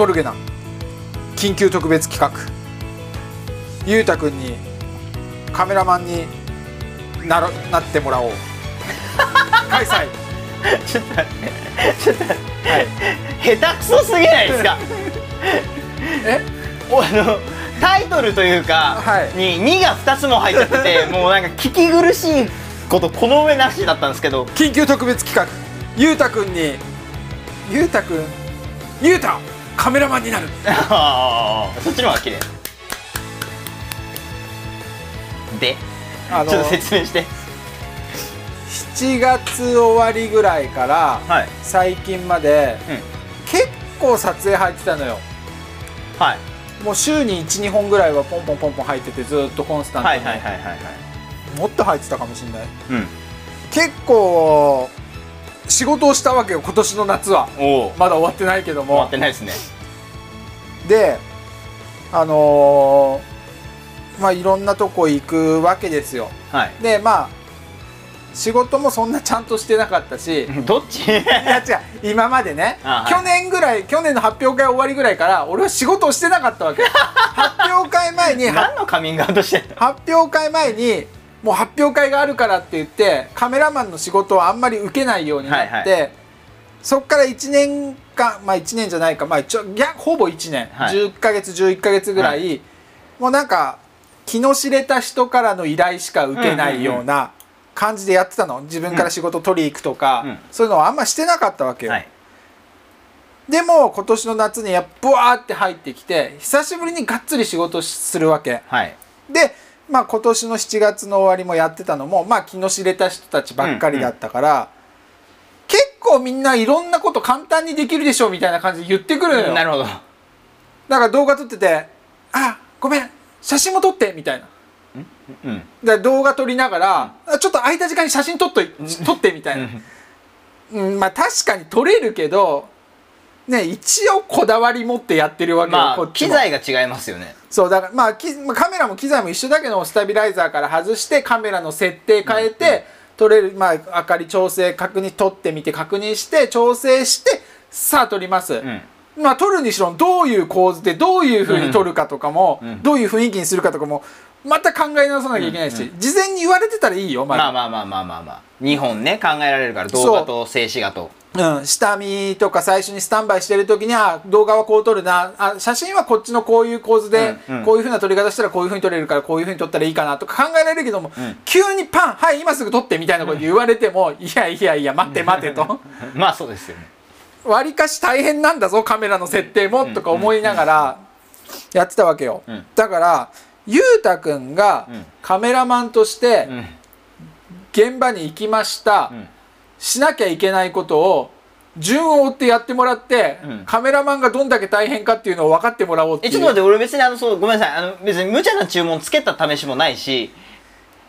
モルゲナ緊急特別企画。ゆうたくんにカメラマンになろなってもらおう。開催。ちょっと待って。ちょっと待って、はい、下手くそすぎないですか？え？おあのタイトルというか、はい。に2が2つも入っちゃってて もうなんか聞き苦しいことこの上なしだったんですけど。緊急特別企画。ゆうたくんにゆうたくんゆうたカメラマンになる。そっちの方が綺麗。であのちょっと説明して。7月終わりぐらいからはい。最近までうん。結構撮影入ってたのよ。はい。もう週に12本ぐらいはポンポンポンポン入っててずっとコンスタントに、はいはいはいはいはい。もっと入ってたかもしれない。うん。結構仕事をしたわけよ今年の夏は。まだ終わってないけど終わもってないですね。であのーまあいろんなとこ行くわけですよ。はい。でまあ仕事もそんなちゃんとしてなかったし。どっち？いや違う。今までね、あはい。去年ぐらい去年の発表会終わりぐらいから俺は仕事をしてなかったわけ。発表会前には何のカミングアウトしてんの？発表会前にもう発表会があるからって言ってカメラマンの仕事をあんまり受けないようになって、はいそっから1年間まあ1年じゃないかまあちょいやほぼ1年、はい。10ヶ月11ヶ月ぐらい、はもうなんか気の知れた人からの依頼しか受けないような感じでやってたの。自分から仕事取り行くとか、うん。そういうのはあんましてなかったわけよ。はい。でも今年の夏にやっブワーって入ってきて久しぶりにがっつり仕事するわけ。はい。で、まあ、今年の7月の終わりもやってたのも、まあ、気の知れた人たちばっかりだったから、結構みんないろんなこと簡単にできるでしょみたいな感じで言ってくるのよ。なるほど。だから動画撮ってて「あごめん写真も撮って」みたいな。うんで動画撮りながら、あちょっと空いた時間に写真撮っとい撮ってみたいな。うん、まあ確かに撮れるけど、ね、一応こだわり持ってやってるわけよ、まあ機材が違いますよねそうだからまあきまあカメラも機材も一緒だけどスタビライザーから外してカメラの設定変えて、撮れるまあ明かり調整確認撮ってみて確認して調整してさあ撮ります、うん。まあ撮るにしろどういう構図でどういうふうに撮るかとかも、うんどういう雰囲気にするかとかもまた考え直さなきゃいけないし、うん事前に言われてたらいいよまだ、まあまあまあまあまあまあ。2本ね考えられるから動画と静止画とうん、下見とか最初にスタンバイしてる時には動画はこう撮るな。あ写真はこっちのこういう構図で、うんうん。こういうふうな撮り方したらこういうふうに撮れるからこういうふうに撮ったらいいかなとか考えられるけども、うん。急にパンはい今すぐ撮ってみたいなこと言われても、いやいやいや待って待てと。まあそうですよね。わりかし大変なんだぞカメラの設定もとか思いながらやってたわけよ、うん。だからゆうたくんがうん。カメラマンとしてうん。現場に行きました、うんしなきゃいけないことを順を追ってやってもらって、うん。カメラマンがどんだけ大変かっていうのを分かってもらおうっていう。えちょっと待って俺別にあのそうごめんなさい。あの別に無茶な注文つけた試しもないし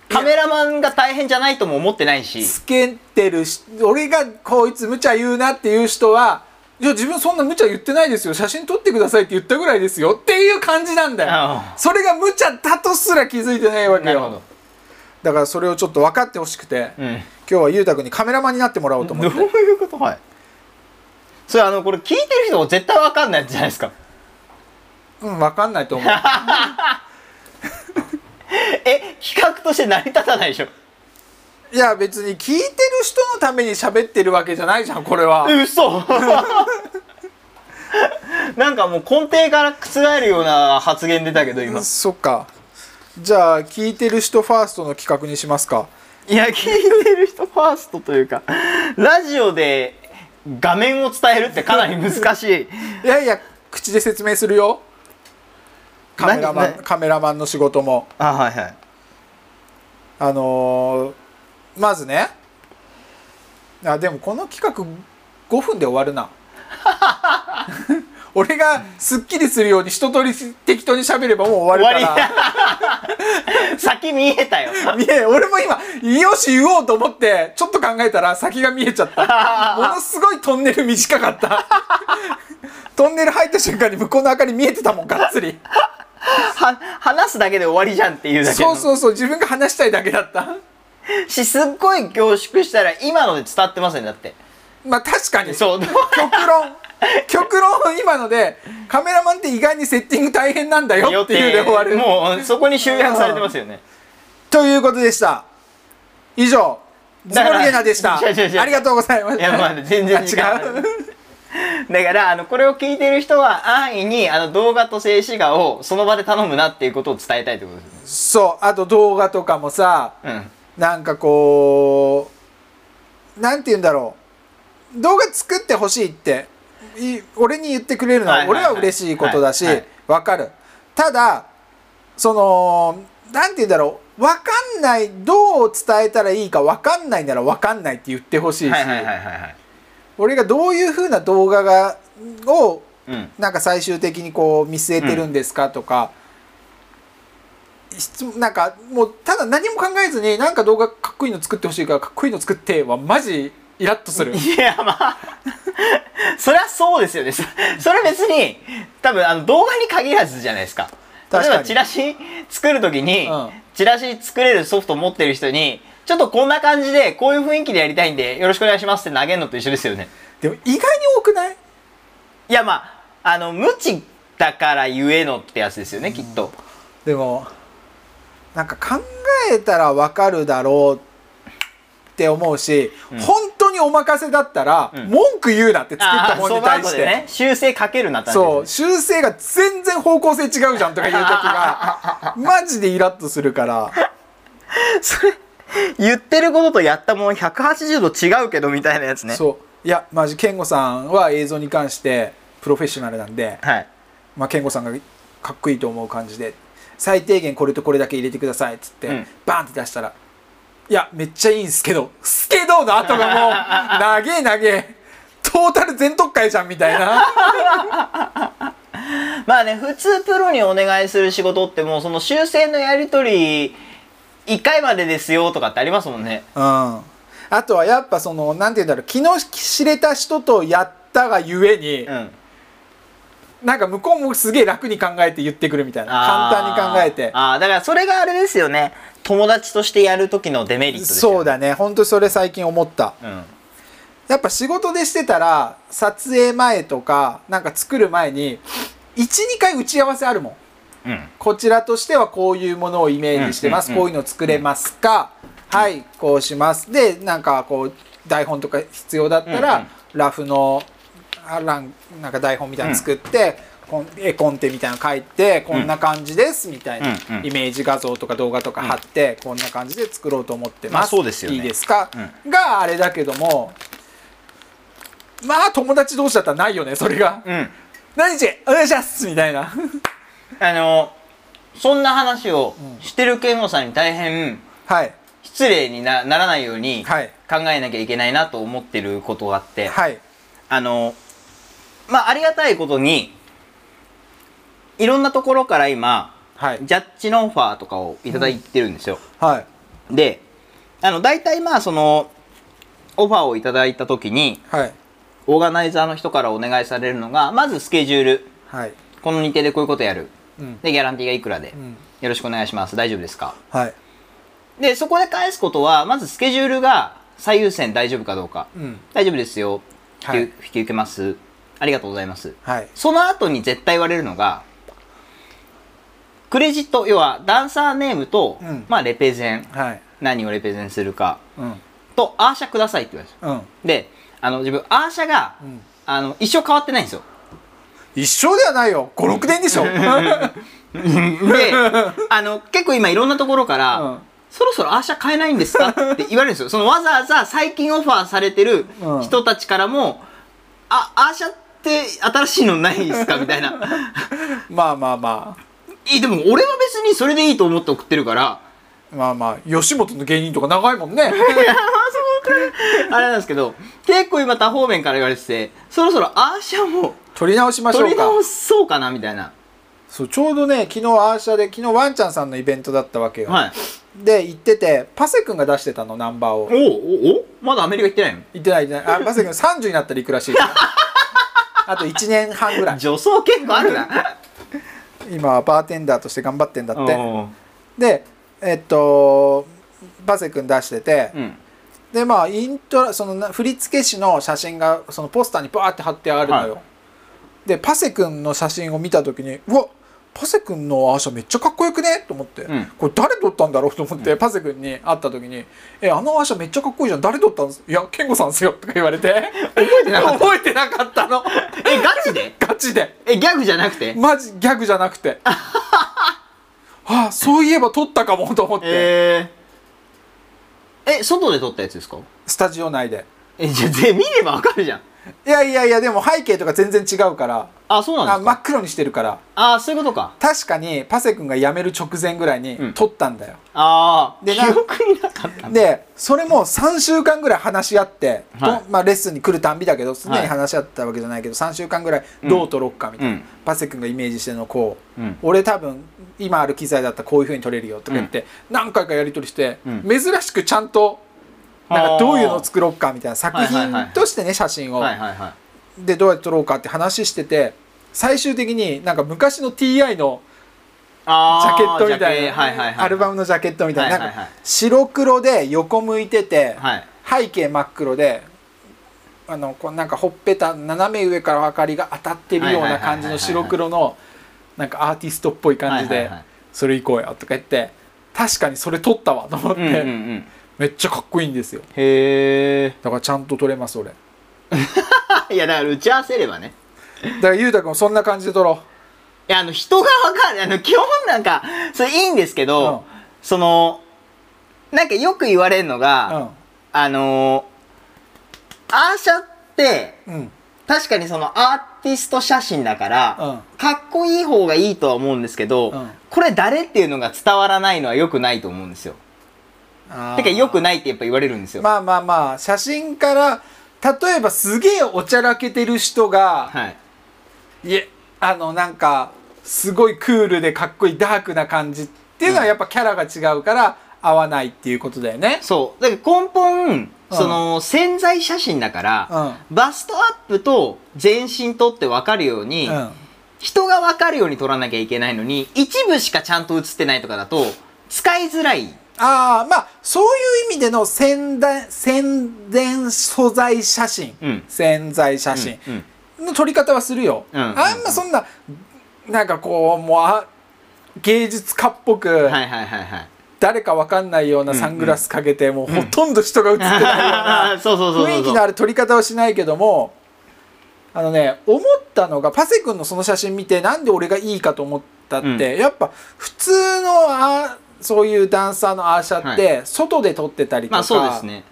カメラマンが大変じゃないとも思ってないし。つけてるし俺がこいつ無茶言うなっていう人はいや自分そんな無茶言ってないですよ。写真撮ってくださいって言ったぐらいですよっていう感じなんだよ。あ。それが無茶だとすら気づいてないわけよ。なるほど。だからそれをちょっと分かってほしくて、うん今日はゆうたくんにカメラマンになってもらおうと思 どうっていうこと？はい。それあのこれ聞いてる人も絶対わかんないじゃないですか。うん分かんないと思う。え企画として成り立たないでしょ。いや別に聞いてる人のために喋ってるわけじゃないじゃんこれは。嘘。なんかもう根底から覆るような発言出たけど今。そっか。じゃあ聞いてる人ファーストの企画にしますかいや聞いてる人ファーストというかラジオで画面を伝えるってかなり難しい。いやいや口で説明するよ。カメラマ何ンカメラマンの仕事も。あはいはい。あのーまずね。あでもこの企画5分で終わるな 俺がすっきりするように一通り適当に喋ればもう終わるから。り 先見えたよ。見え俺も今よし言おうと思ってちょっと考えたら先が見えちゃった。ものすごいトンネル短かった。トンネル入った瞬間に向こうの明かり見えてたもんがっつり。は話すだけで終わりじゃんっていうだけの。そうそうそう自分が話したいだけだった。しすっごい凝縮したら今ので伝わってますねだって。まあ確かに。そう。極論 極論今のでカメラマンって意外にセッティング大変なんだよっていうで終わる。もうそこに集約されてますよね。ということでした。以上ズボルゲナでした。ありがとうございましたいやまあ全然違う。だからあのこれを聞いてる人は安易にあの動画と静止画をその場で頼むなっていうことを伝えたいってことですね。そうあと動画とかもさうん。なんかこうなんて言うんだろう。動画作ってほしいってい俺に言ってくれるのは俺は嬉しいことだしわかる。ただそのなんて言うんだろう。わかんないどう伝えたらいいかわかんないならわかんないって言ってほしいし俺がどういう風な動画がをうん。なんか最終的にこう見据えてるんですかとか、質問なんかもうただ何も考えずになんか動画かっこいいの作ってほしいからかっこいいの作ってはマジイラッとする。いやまあそりゃそうですよね。そそれ別に多分あの動画に限らずじゃないですか。例えばチラシ作る時に、うん。チラシ作れるソフト持ってる人にちょっとこんな感じでこういう雰囲気でやりたいんでよろしくお願いしますって投げるのと一緒ですよね。でも意外に多くない？いやまああの無知だからゆえのってやつですよね、きっと。でもなんか考えたらわかるだろうって思うし、うん。本当にお任せだったら、うん。文句言うなって作ったものに対して、その後でね修正かけるなって話そう修正が全然方向性違うじゃんとか言う時が マジでイラッとするから。それ言ってることとやったもん180度違うけどみたいなやつね。そう。いやマジ健吾さんは映像に関してプロフェッショナルなんで、はい。まあ、健吾さんがかっこいいと思う感じで最低限これとこれだけ入れてくださいっつって、うん。バンって出したら「いやめっちゃいいんすけどすけど」の後がもう「長え長えトータル全特会じゃん」みたいな。まあね普通プロにお願いする仕事ってもうその修正のやり取り1回までですよとかってありますもんね。うん。あとはやっぱそのなんて言うんだろう気の知れた人とやったがゆえに、うんなんか向こうもすげえ楽に考えて言ってくるみたいな。簡単に考えて。あーあーだからそれがあれですよね。友達としてやる時のデメリットですよね。そうだね。本当それ最近思った。うん。やっぱ仕事でしてたら撮影前とかなんか作る前に12回打ち合わせあるもん。うん。こちらとしてはこういうものをイメージしてます、うんうんうんこういうの作れますか、はいこうします。でなんかこう台本とか必要だったら、うんうん。ラフのあランなんか台本みたいなの作って、こん絵コンテみたいなの書いてこんな感じですみたいな、イメージ画像とか動画とか貼って、こんな感じで作ろうと思ってます、まあそうですよね。いいですか、があれだけどもまあ友達同士だったらないよねそれが。うん「何日？お願いします」みたいな。あのそんな話をしてる健吾さんに大変はい。失礼になならないように考はい。えなきゃいけないなと思ってることがあって、はい。あのまあありがたいことにいろんなところから今はい。ジャッジのオファーとかをいただいてるんですよ、はい。であの大体まあそのオファーをいただいた時にはい。オーガナイザーの人からお願いされるのがまずスケジュール。はい。この日程でこういうことやる。うん。でギャランティーがいくらで、うん。よろしくお願いします。大丈夫ですか？はい。でそこで返すことはまずスケジュールが最優先大丈夫かどうか、うん。大丈夫ですよ。引き,、受けますありがとうございます。はい。その後に絶対言われるのがクレジット要はダンサーネームと、うん。まあレペゼン。はい。何をレペゼンするか。うん。とアーシャくださいって言われるんですよ。うん。であの自分アーシャが、うん。あの一生変わってないんですよ。一生ではないよ。56年でしょ。であの結構今いろんなところから、うん。そろそろアーシャ買えないんですかって言われるんですよ。そのわざわざ最近オファーされてるうん。人たちからも、あアーシャって新しいのないですか？みたいな。まあまあまいでも俺は別にそれでいいと思って送ってるから。あまあまあ吉本の芸人とか長いもんね。あれなんですけど結構今多方面から言われててそろそろアーシャも取り直しましょうか。取り直そうかなみたいな。そうちょうどね昨日アーシャで昨日ワンちゃんさんのイベントだったわけよ、はい。で行っててパセ君が出してたのナンバーを。おおおまだアメリカ行ってないの？行ってない行ってない。あパセ君30になったら行くらしい あと1年半ぐらい。女装結構あるな。今はバーテンダーとして頑張ってんだって。でえっとパセ君出してて、うん。でまあイントラそのな振付師の写真がそのポスターにバーって貼ってあるのよ、でパセ君の写真を見た時にうわパセ君のアーシャめっちゃかっこよくね？と思って、うん。これ誰撮ったんだろう？と思って、パセ君に会った時に「えあのアーシャめっちゃかっこいいじゃん。誰撮ったん？ですいや健吾さんですよ」とか言われて。覚えてなかった。覚えてなかったの。えガチで？ガチで。えギャグじゃなくて？マジギャグじゃなくて。ああそういえば撮ったかもと思って、えー、え外で撮ったやつですか？スタジオ内で。えじゃあぜ見ればわかるじゃんいやいやいやでも背景とか全然違うから。あそうなんですか？あ真っ黒にしてるから。あそういうことか。確かにパセ君が辞める直前ぐらいにうん。撮ったんだよ、ああでな記憶になかったでそれも3週間ぐらい話し合って、はい。とまあ、レッスンに来るたんびだけど常に話し合ったわけじゃないけど、3週間ぐらいどう撮ろっかみたいな、うん。パセ君がイメージしてるのこう、うん。俺多分今ある機材だったらこういう風に撮れるよとか言って、何回かやり取りして、うん。珍しくちゃんとなんかどういうのを作ろうかみたいな作品としてね写真を、でどうやって撮ろうかって話してて最終的になんか昔の TI のジャケットみたいな、アルバムのジャケットみたいな,、なんか白黒で横向いてて、はい。背景真っ黒であのこうなんかほっぺた斜め上から明かりが当たってるような感じの白黒のなんかアーティストっぽい感じではいはいはい「それ行こうよ」とか言って確かにそれ撮ったわと思って、めっちゃかっこいいんですよ。へえだからちゃんと撮れます俺。だ いやだから打ち合わせればね。からゆうたくんもそんな感じで撮ろいやあの人がわかるあの基本なんかそれいいんですけど、うん。そのなんかよく言われるのが、あのアーシャってうんうん。確かにそのアーティスト写真だから、うん。かっこいい方がいいとは思うんですけど、うん。これ誰っていうのが伝わらないのは良くないと思うんですよ。てか良くないってやっぱ言われるんですよ。まあまあまあ写真から例えばすげえおちゃらけてる人が、はい。いえあのなんかすごいクールでかっこいいダークな感じっていうのはやっぱキャラが違うから合わないっていうことだよね。そう。だから根本、その潜在写真だから、うんバストアップと全身撮って分かるように、うん人が分かるように撮らなきゃいけないのに、一部しかちゃんと写ってないとかだと、使いづらい。ああまあそういう意味での宣伝宣伝素材写真、うん。宣材写真うんうん。の撮り方はするよ、うんあんまそんななんかこうもうあ芸術家っぽく、はいはいはいはい。誰かわかんないようなサングラスかけて、もうほとんど人が映ってないような。雰囲気のある撮り方をしないけどもあのね思ったのがパセ君のその写真見てなんで俺がいいかと思ったって、うん。やっぱ普通のあそういうダンサーのアーシャって外で撮ってたりとか、まあそうですね。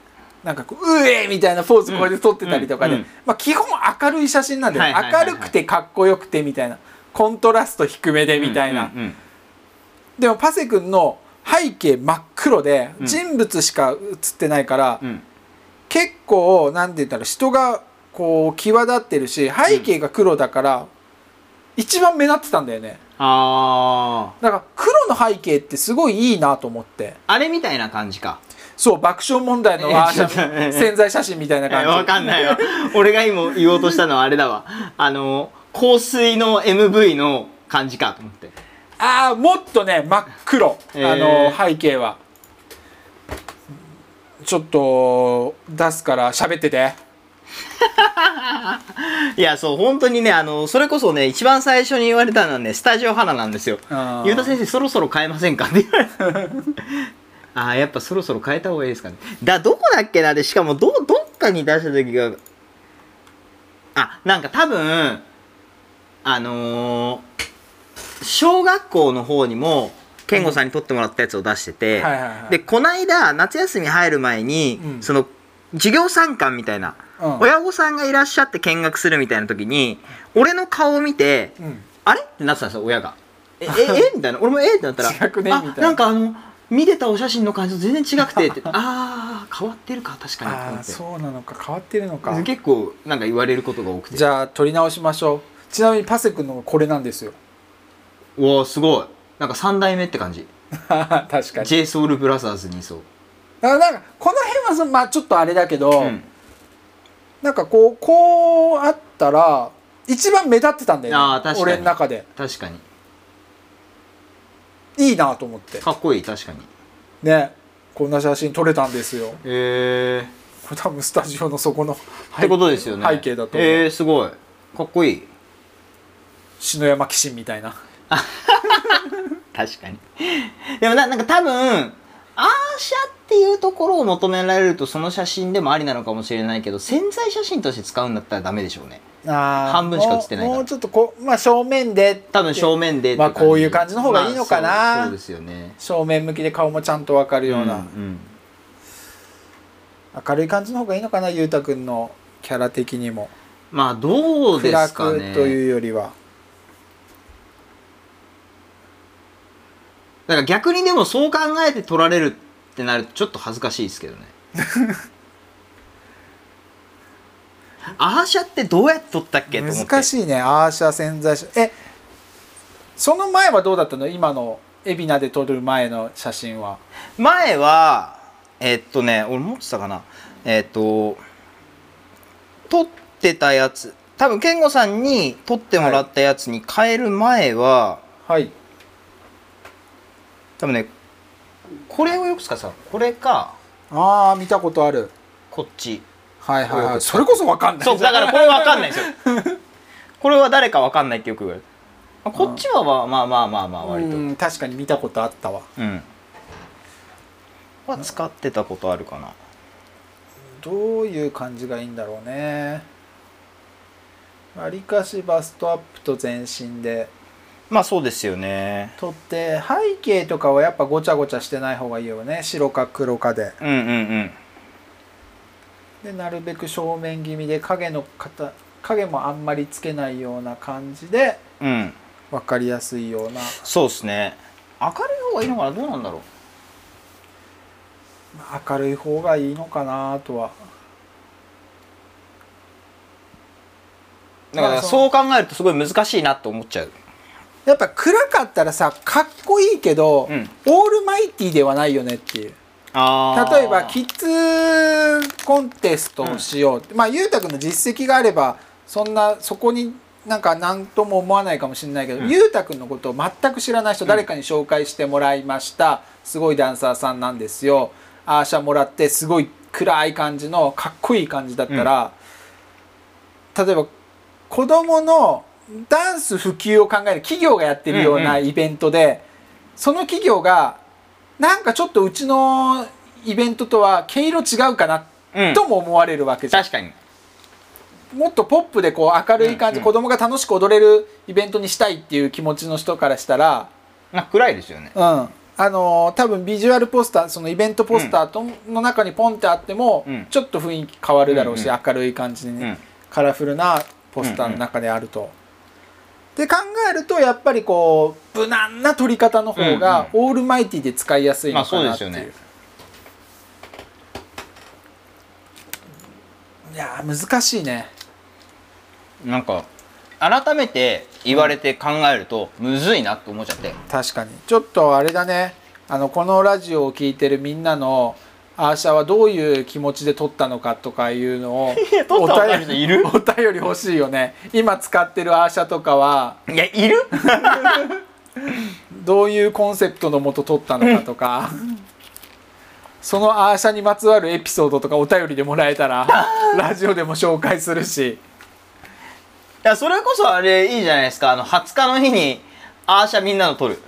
なんかこう「うえ!」みたいなポーズこれで撮ってたりとかで、うん。うん。まあ、基本明るい写真なんだよ、はいはい明るくてかっこよくてみたいなコントラスト低めでみたいな、うんうんうんでもパセ君の背景真っ黒でうん。人物しか写ってないから、うん。結構なんて言ったら人がこう際立ってるし背景が黒だから、一番目立ってたんだよねあだから黒の背景ってすごいいいなと思ってあ。あれみたいな感じか。そう爆笑問題のえワ潜在写真みたいな感じわかんないよ。俺が今言おうとしたのはあれだわ。あの、香水の MV の感じかと思って。ああもっとね真っ黒、へーあの背景はちょっと出すから喋ってていや、そう、本当にね、あの、それこそね、一番最初に言われたのはね、スタジオ花なんですよ。ゆうた先生、そろそろ変えませんかって言われて。ああ、やっぱそろそろ変えた方がいいですかね。だ、どこだっけなで、しかも、ど、どっかに出した時が、あ、なんか多分、あのー小学校の方にも、健吾さんに撮ってもらったやつを出してて、はいはいはいで、こないだ、夏休み入る前に、うんその、授業参観みたいな、うん親御さんがいらっしゃって見学するみたいな時に俺の顔を見てうん「あれ?」ってなってたんですよ親が「え ええ？みたいな。俺も「え？ってなったら違くね？あみたいな。なんかあの見てたお写真の感じと全然違くてって。ああ変わってるか確かに。そうなのか変わってるのか。結構なんか言われることが多くて。じゃあ撮り直しましょう。ちなみにパセ君のがこれなんですよ。うわすごい。なんか3代目って感じ。確かに。J ソ o ルブラザーズにいそう。だからなんかこの辺はそのまあちょっとあれだけど、うんなんかこうこうあったら一番目立ってたんだよね俺の中で。確かに。いいなと思って。かっこいい確かに。ね。こんな写真撮れたんですよ。へえこれ多分スタジオの底のってことですよね。背景だとえすごい。かっこいい。篠山紀信みたいな。確かに。でもななんか多分アーシャっていうところを求められるとその写真でもありなのかもしれないけど潜在写真として使うんだったらダメでしょうね。あー半分しか写ってないもうちょっとこうまあ正面で多分正面でってまあこういう感じの方がいいのかな。まあそうですよね。正面向きで顔もちゃんとわかるような、んん。明るい感じの方がいいのかなゆうたくんのキャラ的にも。まあどうで暗すかね。くというよりは。だから逆にでもそう考えて撮られるってなるとちょっと恥ずかしいですけどね。アーシャってどうやって撮ったっけと思って。難しいねアーシャ潜在写えその前はどうだったの？今の海老名で撮る前の写真は。前はえっとね俺持ってたかな。えっと撮ってたやつ。多分健吾さんに撮ってもらったやつに変える前は、はい。多分ねこれをよく使ってたこれかああ見たことある。こっち。はいはいはい。それこそわかんない。そうだからこれわかんないんですよ。これは誰かわかんないってよく言われる。あこっちはまあまあまあまあまあ割と。うん確かに見たことあったわ。うん。は使ってたことあるかな。どういう感じがいいんだろうね。わりかしバストアップと全身でまあそうですよね。撮って背景とかはやっぱごちゃごちゃしてない方がいいよね。白か黒かで。うんうんうん。でなるべく正面気味で影の形影もあんまりつけないような感じでうん。分かりやすいような。そうですね。明るい方がいいのかなどうなんだろう。明るい方がいいのかなとは。だからそう考えるとすごい難しいなと思っちゃうやっぱ暗かったらさかっこいいけど、うん。オールマイティではないよねっていう。あ例えばキッズコンテストをしようって、まあゆうたくんの実績があればそんなそこになんか何とも思わないかもしれないけど、うん。ゆうたくんのことを全く知らない人、ん。誰かに紹介してもらいました。すごいダンサーさんなんですよ。アーシャもらってすごい暗い感じのかっこいい感じだったら、例えば子供のダンス普及を考える企業がやってるようなうんイベントで、その企業がなんかちょっとうちのイベントとは毛色違うかなうん。とも思われるわけじゃん、確かに。もっとポップでこう明るい感じ、うん。うん子供が楽しく踊れるイベントにしたいっていう気持ちの人からしたら暗いですよね。うん。あのー多分ビジュアルポスターそのイベントポスターとの中にポンってあっても、うん。ちょっと雰囲気変わるだろうし、うんうん明るい感じに、うん。カラフルなポスターの中であると。で考えるとやっぱりこう無難な撮り方の方がオールマイティで使いやすいのかなっていう。まあそうですよね。いやー難しいね。なんか改めて言われて考えるとむずいなと思っちゃって。確かに。ちょっとあれだね。あのこのラジオを聞いてるみんなのアーシャはどういう気持ちで撮ったのかとかいうのを 撮ったことある人いる？お便り欲しいよね。今使ってるアーシャとかはいやいる？どういうコンセプトのもと撮ったのかとか。そのアーシャにまつわるエピソードとかお便りでもらえたら ラジオでも紹介するし。いやそれこそあれいいじゃないですか。あの20日の日にアーシャみんなの撮る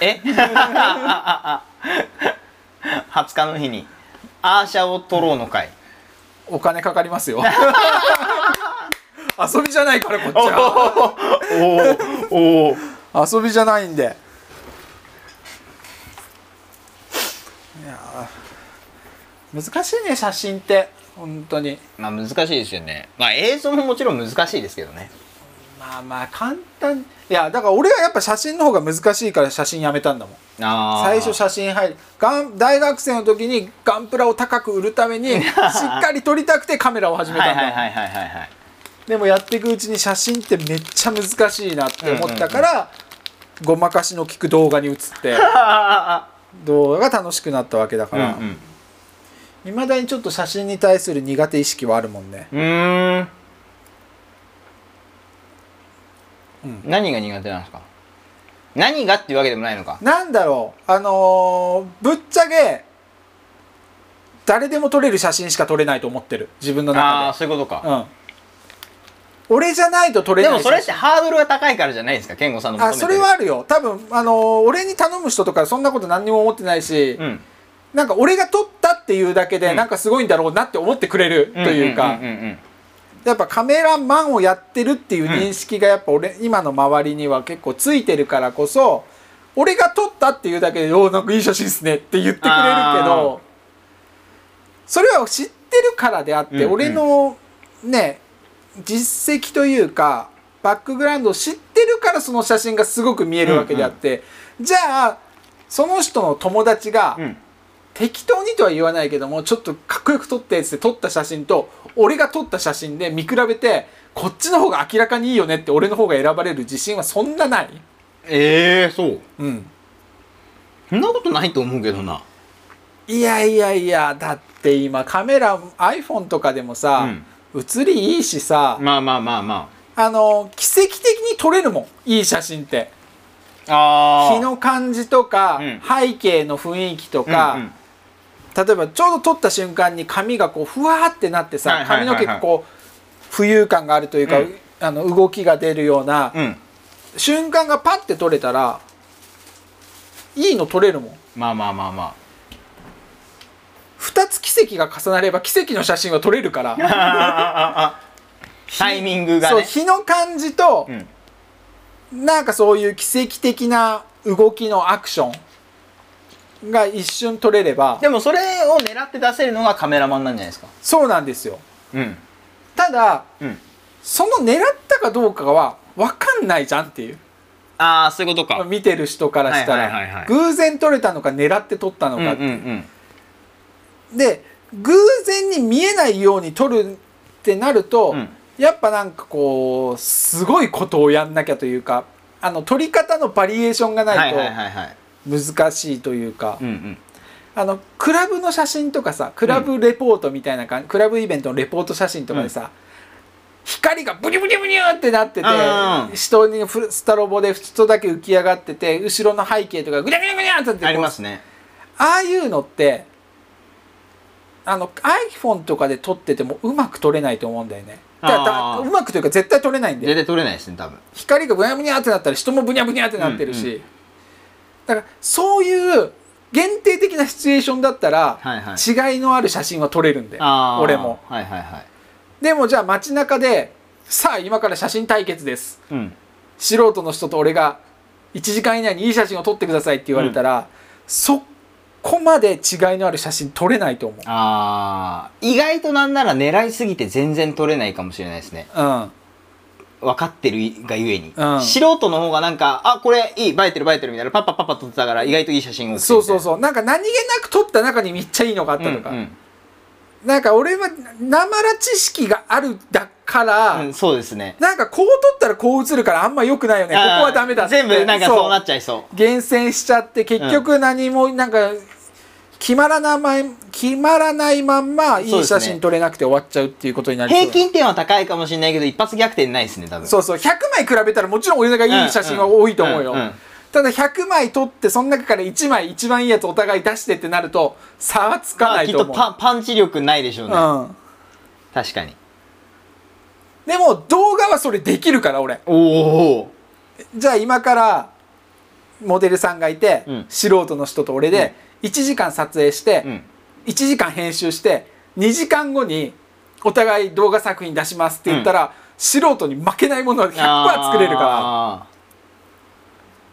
え？え20日の日に。アーシャを撮ろうの会お金かかりますよ。遊びじゃないからこっちは。おおお遊びじゃないんで。いやー。難しいね写真って。本当に。まあ難しいですよね。まあ映像ももちろん難しいですけどね。まあまあ簡単。いやだから俺はやっぱ写真の方が難しいから写真やめたんだもん。最初写真入る。ガン大学生の時にガンプラを高く売るために しっかり撮りたくてカメラを始めたんだもん、はいはいはいはいはいはい。でもやっていくうちに写真ってめっちゃ難しいなって思ったから、ごまかしの効く動画に移って 動画が楽しくなったわけだから、うんうん。いまだにちょっと写真に対する苦手意識はあるもんね。うーんうん何が苦手なんですか？何がっていうわけでもないのか？なんだろう。あのーぶっちゃけ誰でも撮れる写真しか撮れないと思ってる。自分のああ中そういうことか。でうん。俺じゃないと撮れないでもそれってハードルが高いからじゃないですか？健吾さんの求めてる。あそれはあるよ。多分あのー俺に頼む人とかそんなこと何にも思ってないし、うん。なんか俺が撮ったっていうだけでうん。なんかすごいんだろうなって思ってくれるというか、んんうんやっぱカメラマンをやってるっていう認識がやっぱ俺、今の周りには結構ついてるからこそ俺が撮ったっていうだけで「おーなんかいい写真っすね」って言ってくれるけどそれは知ってるからであって、うんうん。俺のね実績というかバックグラウンドを知ってるからその写真がすごく見えるわけであって、じゃあその人の友達が、うん適当にとは言わないけどもちょっとかっこよく撮ったやつで撮った写真と俺が撮った写真で見比べてこっちの方が明らかにいいよねって俺の方が選ばれる自信はそんなない。ええそう。うん。そんなことないと思うけどな。いやいやいやだって今カメラ iPhone とかでもさ、写りいいしさ、まあまあまあまあ。の奇跡的に撮れるもんいい写真って。ああ日の感じとか、うん。背景の雰囲気とか、うんうん例えばちょうど撮った瞬間に髪がこうふわーってなってさ、髪の毛がこう浮遊感があるというか、うん。あの動きが出るようなうん。瞬間がパッて撮れたらいいの撮れるもん。まあまあまあま2つ奇跡が重なれば奇跡の写真は撮れるから。あ タイミングがね。そう日の感じとう、ん。なんかそういう奇跡的な動きのアクションが一瞬撮れればでもそれを狙って出せるのがカメラマンなんじゃないですか？そうなんですよ。うん。ただうん。その狙ったかどうかは分かんないじゃんっていう。ああそういうことか。見てる人からしたはいはいはいはい。ら偶然撮れたのか狙って撮ったのう。んうんか、うん。で偶然に見えないように撮るってなると、うん。やっぱなんかこうすごいことをやんなきゃというかあの撮り方のバリエーションがはないいはいはいはい。と難しいというか、うんうん。あのクラブの写真とかさクラブレポートみたいな感じ、クラブイベントのレポート写真とかでさ、光がブニュブニュブニュってなってて、うん人にスタロボで人だけ浮き上がってて後ろの背景とかグニャグニャグニャってなってありますね。ああいうのってあの iPhone とかで撮っててもうまく撮れないと思うんだよね。だうまくというか絶対撮れないんで絶対撮れないですね多分。光がブニャブニャってなったら人もブニャブニャってなってるし、うんうだからそういう限定的なシチュエーションだったら、はいはい。違いのある写真は撮れるんで俺も。はいはいはい。でもじゃあ街中でさあ今から写真対決です。うん。素人の人と俺が1時間以内にいい写真を撮ってくださいって言われたら、そこまで違いのある写真撮れないと思う。あー。意外となんなら狙いすぎて全然撮れないかもしれないですね。うん分かってるがゆえに、うん。素人の方がなんかあこれいい映えてる映えてるみたいなパッパッパッパ撮ってたから意外といい写真をそうそううそう。なんか何気なく撮った中にめっちゃいいのがあったとか、うん。なんか俺はなまら知識があるだから、うんうんそうですね。なんかこう撮ったらこう映るからあんま良くないよね。ここはダメだって。全部なんかそう。なっちゃいそう。厳選しちゃって結局何もなんか決まらない決まらないまんまいい写真撮れなくて終わっちゃうっていうことになりそう平均点は高いかもしれないけど一発逆転ないですね多分。そうそう。100枚比べたらもちろん俺がいい写真は多いと思うよ、んんん。ただ100枚撮ってその中から1枚一番いいやつお互い出してってなると差はつかまあきっとないと思う、パンパンチ力ないでしょうね、うん。確かに。でも動画はそれできるから俺。おおじゃあ今からモデルさんがいて、うん。素人の人と俺で1時間撮影して、うん。1時間編集して2時間後にお互い動画作品出しますって言ったら、素人に負けないものは100%作れるから。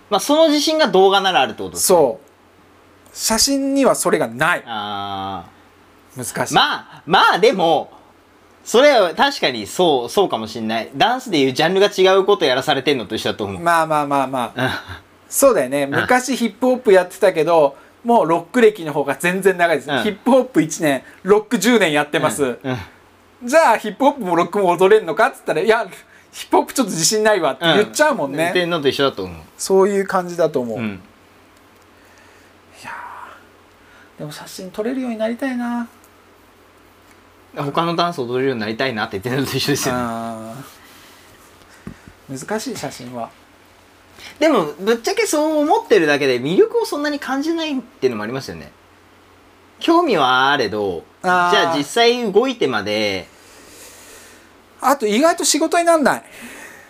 まあその自信が動画ならあるってことですね。そう。写真にはそれがない。あ難しい、ーまあまあでもそれは確かにそうそうかもしんない。ダンスでいうジャンルが違うことやらされてんのと一緒だと思う、まあまあまあまあ。うん。そうだよね。昔ヒップホップやってたけどもうロック歴の方が全然長いです、うん。ヒップホップ1年ロック10年やってます、じゃあヒップホップもロックも踊れんのかっつったらいやヒップホップちょっと自信ないわって言っちゃうもんね、言ってん。のと一緒だと思う、そういう感じだと思う、うん、でも写真撮れるようになりたいな。他のダンス踊れるようになりたいなって言ってるのと一緒ですよね。難しい写真はでもぶっちゃけそう思ってるだけで魅力をそんなに感じないっていうのもありますよね。興味はあれどじゃあ実際動いてまで。あと意外と仕事になんない。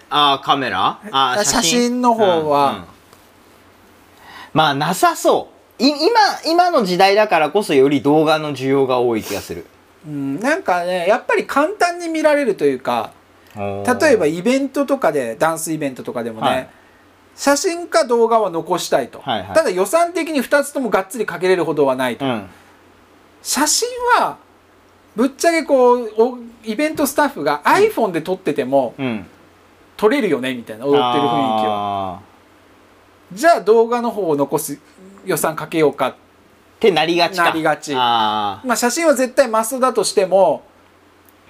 ああカメラ？あー写真？の方は。うんうん。まあなさそう。い今今の時代だからこそより動画の需要が多い気がする。うんなんかねやっぱり簡単に見られるというか例えばイベントとかでダンスイベントとかでもね、はい写真か動画は残したいと、はいはい。ただ予算的に2つともがっつりかけれるほどはないと、うん。写真はぶっちゃけこうおイベントスタッフが iPhone で撮っててもうん。撮れるよねみたいな踊ってる雰囲気は。はじゃあ動画の方を残す予算かけようか。ってなりがちか。なりがち。あまあ写真は絶対マストだとしても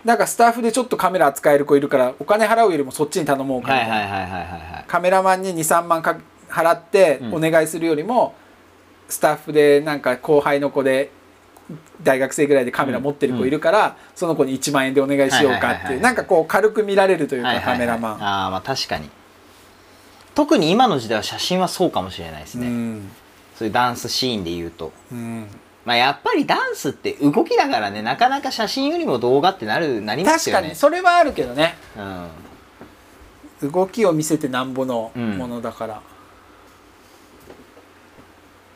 なんかスタッフでちょっとカメラ扱える子いるからお金払うよりもそっちに頼もうあかみたいカメラマンに23万か払ってうんお願いするよりも、スタッフでなんか後輩の子で大学生ぐらいでカメラ持ってる子いるから、その子に1万円でお願いしようかっていうはいはいはいはい。なんかこう軽く見られるというかはいはいはい。カメラマン。ああまあ確かに。特に今の時代は写真はそうかもしれないですね、うん。そういうダンスシーンで言うと。うんまあやっぱりダンスって動きだからねなかなか写真よりも動画ってなるなります確かよねにそれはあるけどね。うん。動きを見せてなんぼのうん。ものだから、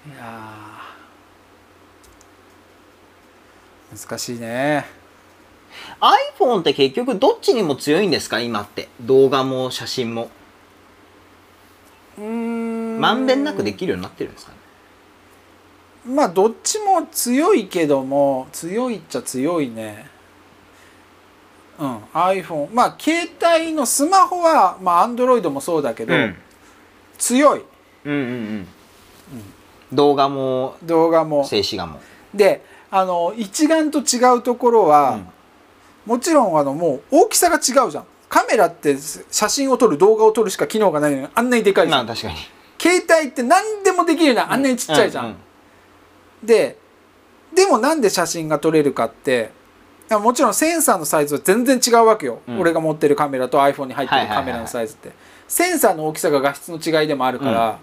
いやー。難しいね。iPhone って結局どっちにも強いんですか？今って。動画も写真も。うん。まんべんなくできるようになってるんですかね？まあどっちも強いけども強いっちゃ強いね。うん iPhone まあ携帯のスマホはまあ Android もそうだけど、うん。強い。うんうんうん。動画も動画も。静止画も。であの一眼と違うところは、もちろんあのもう大きさが違うじゃん。カメラって写真を撮る動画を撮るしか機能がないのにあんなにでかいじゃん、まあ確かに。携帯って何でもできるようなあんなにちっちゃいじゃん、ううででもなんで写真が撮れるかってもちろんセンサーのサイズは全然違うわけよ、うん。俺が持ってるカメラと iPhone に入ってはいはいはいはい。るカメラのサイズって、センサーの大きさが画質の違いでもあるから、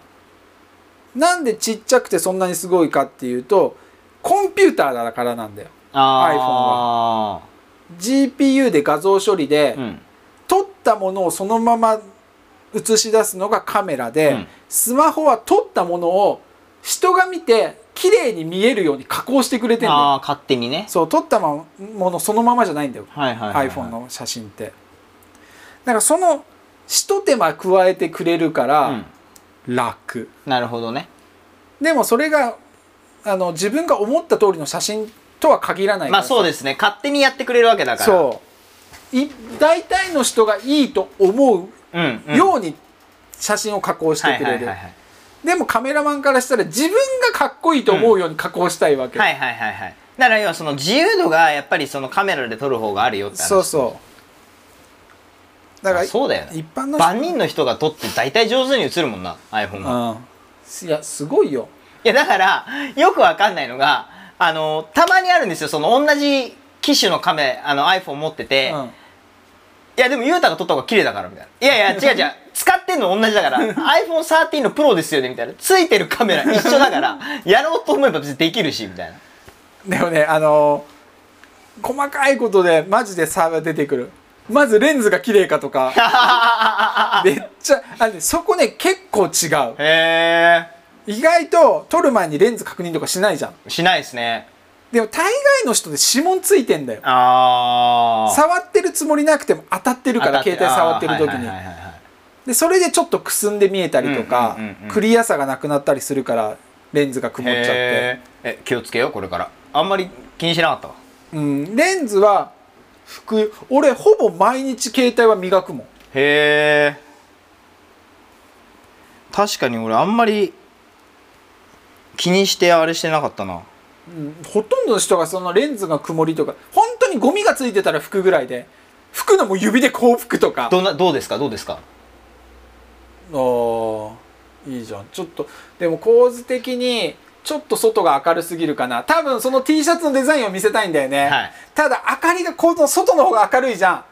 なんでちっちゃくてそんなにすごいかっていうとコンピューターだからなんだよ。あ GPU で画像処理で、ーうん。撮ったものをそのまま映し出すのがカメラで、うん。スマホは撮ったものを人が見て綺麗に見えるように加工してくれてんだよ。ああ勝手にね。そう撮ったものそのままじゃないんだよ、はいはいはい、はい、iPhone の写真って。だからそのひと手間加えてくれるから楽、なるほどね。でもそれがあの自分が思った通りの写真とは限らないまあそうでですね。勝手にやってくれるわけだから。そう。い大体の人がいいと思ううん、うん、ように写真を加工してくれる、はいはいはいはいでもカメラマンからしたら自分がかっこいいと思うように加工したいわけ、はいはいはいはい。だから要はその自由度がやっぱりそのカメラで撮る方があるよって話。そうそう。だからあそうだよね。一般の人万人の人が撮って大体上手に映るもんな iPhone が、いうん。いやすごいよ。やだからよくわかんないのがあのたまにあるんですよ。その同じ機種のカメあの iPhone 持ってて、うんいやでもゆうたが撮った方が綺麗だからみたいな。いやいや 違う違う。使ってんの同じだから。iPhone13 のプロですよねみたいな。ついてるカメラ一緒だから。やろうと思えば別にできるしみたいな。でもねあのー細かいことでマジで差が出てくる。まずレンズが綺麗かとか。めっちゃあそこね結構違う。へ意外と撮る前にレンズ確認とかしないじゃん。えしないですねでも大概の人で指紋ついてんだよ。ああ触ってるつもりなくても当たってるから携帯触ってる時に。でそれでちょっとくすんで見えたりとか、うんうんうんうん。クリアさがなくなったりするからレンズが曇っちゃって、え気をつけようこれから。あんまり気にしなかったわうん、レンズは服俺ほぼ毎日携帯は磨くもん。へえ確かに俺あんまり気にしてあれしてなかったな。うんほとんどの人がそのレンズが曇りとか本当にゴミがついてたら拭くぐらいで拭くのも指でこう拭くとか。どうなどうですか？どうですか？あーいいじゃん。ちょっとでも構図的にちょっと外が明るすぎるかな。多分その T シャツのデザインを見せたいんだよね、はい。ただ明かりがこの外の方が明るいじゃん。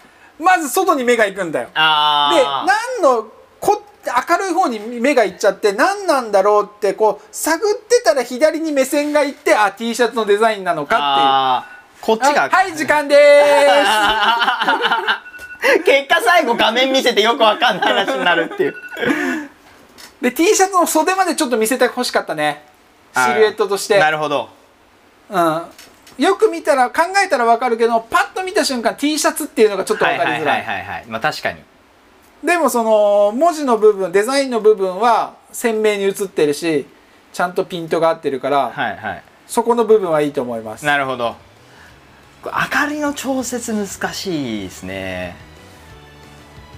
まず外に目が行くんだよ。であ何のこ明るい方に目が行っちゃって何なんだろうってこう探ってたら左に目線が行ってあ T シャツのデザインなのかっていう。こっちが。あはい時間でー 結果最後画面見せてよくわかんない話になるっていう。で T シャツの袖までちょっと見せてほしかったね。シルエットとして。なるほど。うん。よく見たら考えたら分かるけどパッと見た瞬間 T シャツっていうのがちょっと分かりづらい,、はいはいはいはいはい。まあ確かにでもその文字の部分デザインの部分は鮮明に映ってるしちゃんとピントが合ってるから、はいはい。そこの部分はいいと思います。なるほど。明かりの調節難しいですね。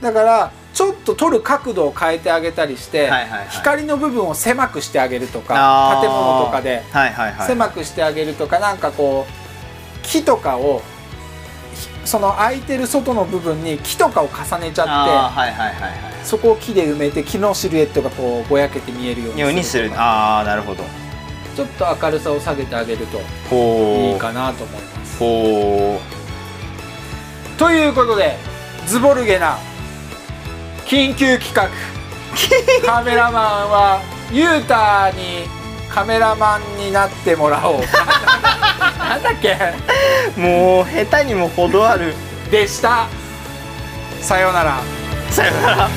だからちょっと撮る角度を変えてあげたりして、はいはいはい。光の部分を狭くしてあげるとか建物とかではいはいはい狭くしてあげるとかなんかこう木とかをひその空いてる外の部分に木とかを重ねちゃっあーはいはいはいはてそこを木で埋めて木のシルエットがこうぼやけて見えるようにするああなるほど。ちょっと明るさを下げてあげるとほいいかなと思います。ほということでズボルゲな緊急企画。カメラマンはユータにカメラマンになってもらおう。なんだっけ？うもう下手にも程ある。でした。さようなら。さよなら